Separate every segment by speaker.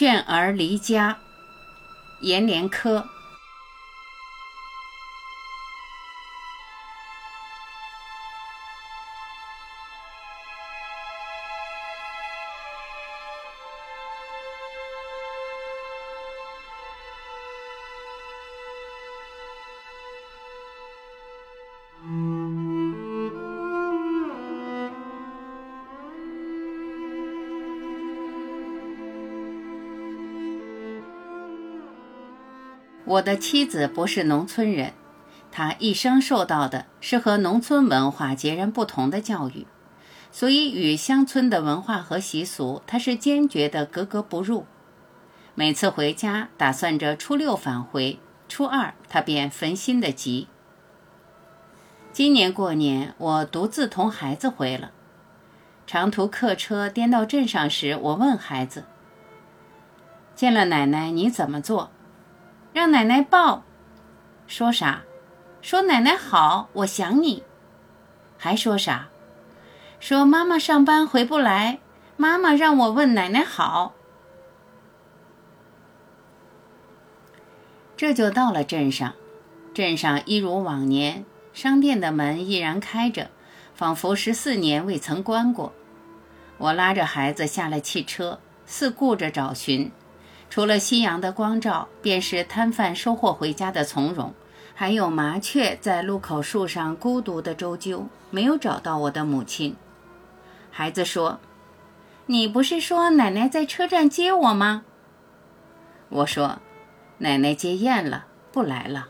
Speaker 1: 劝儿离家，阎连科。我的妻子不是农村人，她一生受到的是和农村文化截然不同的教育，所以与乡村的文化和习俗，她是坚决的格格不入。每次回家，打算着初六返回，初二她便焚心的急。今年过年，我独自同孩子回了。长途客车颠到镇上时，我问孩子：“见了奶奶，你怎么做？”让奶奶抱，说啥？说奶奶好，我想你。还说啥？说妈妈上班回不来，妈妈让我问奶奶好。这就到了镇上，镇上一如往年，商店的门依然开着，仿佛十四年未曾关过。我拉着孩子下了汽车，四顾着找寻。除了夕阳的光照，便是摊贩收货回家的从容，还有麻雀在路口树上孤独的周啾，没有找到我的母亲。孩子说：“你不是说奶奶在车站接我吗？”我说：“奶奶接宴了，不来了。”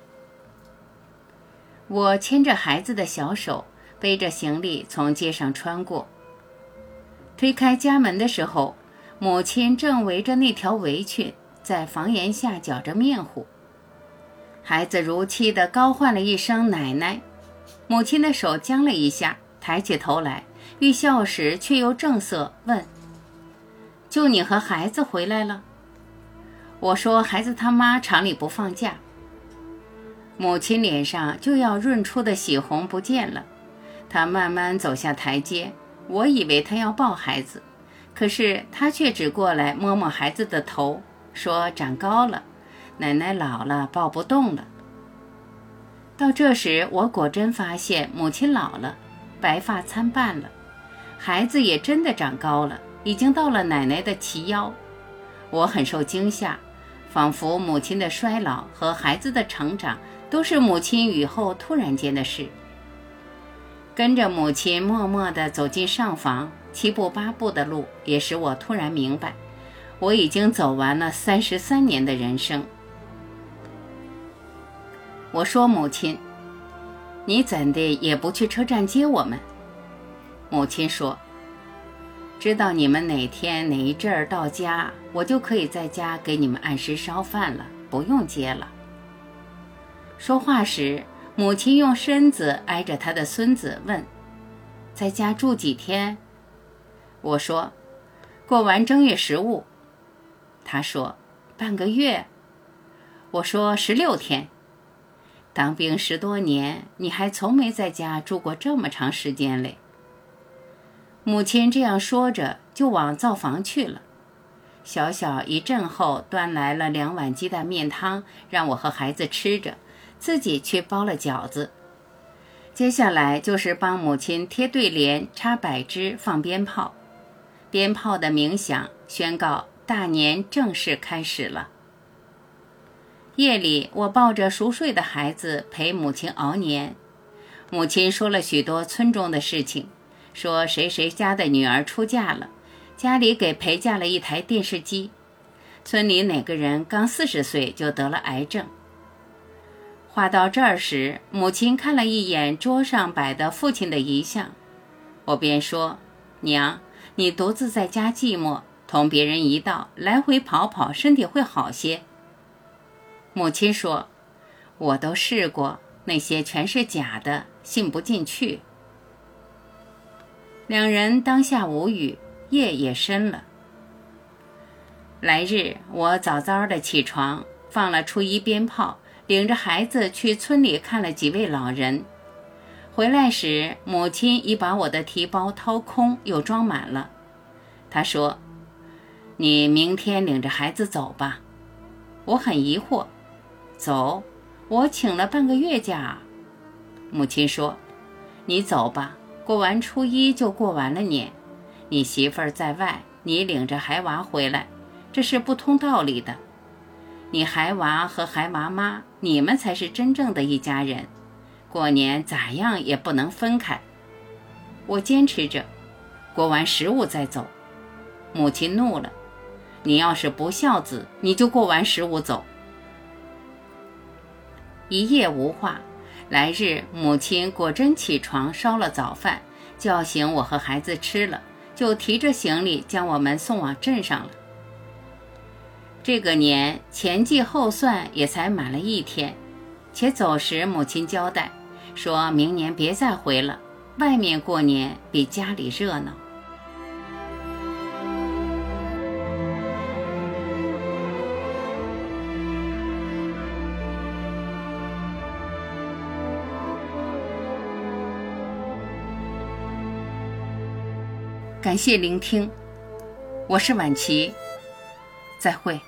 Speaker 1: 我牵着孩子的小手，背着行李从街上穿过，推开家门的时候。母亲正围着那条围裙，在房檐下搅着面糊。孩子如期的高唤了一声“奶奶”，母亲的手僵了一下，抬起头来，欲笑时却又正色问：“就你和孩子回来了？”我说：“孩子他妈厂里不放假。”母亲脸上就要润出的喜红不见了，她慢慢走下台阶，我以为她要抱孩子。可是她却只过来摸摸孩子的头，说：“长高了，奶奶老了，抱不动了。”到这时，我果真发现母亲老了，白发参半了，孩子也真的长高了，已经到了奶奶的齐腰。我很受惊吓，仿佛母亲的衰老和孩子的成长都是母亲雨后突然间的事。跟着母亲默默地走进上房。七步八步的路，也使我突然明白，我已经走完了三十三年的人生。我说：“母亲，你怎的也不去车站接我们？”母亲说：“知道你们哪天哪一阵儿到家，我就可以在家给你们按时烧饭了，不用接了。”说话时，母亲用身子挨着她的孙子问：“在家住几天？”我说：“过完正月十五。”他说：“半个月。”我说：“十六天。”当兵十多年，你还从没在家住过这么长时间嘞。母亲这样说着，就往灶房去了。小小一阵后，端来了两碗鸡蛋面汤，让我和孩子吃着，自己去包了饺子。接下来就是帮母亲贴对联、插柏枝、放鞭炮。鞭炮的鸣响宣告大年正式开始了。夜里，我抱着熟睡的孩子陪母亲熬年。母亲说了许多村中的事情，说谁谁家的女儿出嫁了，家里给陪嫁了一台电视机。村里哪个人刚四十岁就得了癌症。话到这儿时，母亲看了一眼桌上摆的父亲的遗像，我便说：“娘。”你独自在家寂寞，同别人一道来回跑跑，身体会好些。母亲说：“我都试过，那些全是假的，信不进去。”两人当下无语，夜也深了。来日我早早的起床，放了初一鞭炮，领着孩子去村里看了几位老人。回来时，母亲已把我的提包掏空，又装满了。她说：“你明天领着孩子走吧。我很疑惑，走？我请了半个月假。母亲说：“你走吧，过完初一就过完了年。你媳妇儿在外，你领着孩娃回来，这是不通道理的。你孩娃和孩娃妈，你们才是真正的一家人。过年咋样也不能分开。”我坚持着，过完十五再走。母亲怒了：“你要是不孝子，你就过完十五走。”一夜无话。来日，母亲果真起床烧了早饭，叫醒我和孩子吃了，就提着行李将我们送往镇上了。这个年前计后算也才满了一天，且走时母亲交代，说明年别再回了，外面过年比家里热闹。感谢聆听，我是晚琪，再会。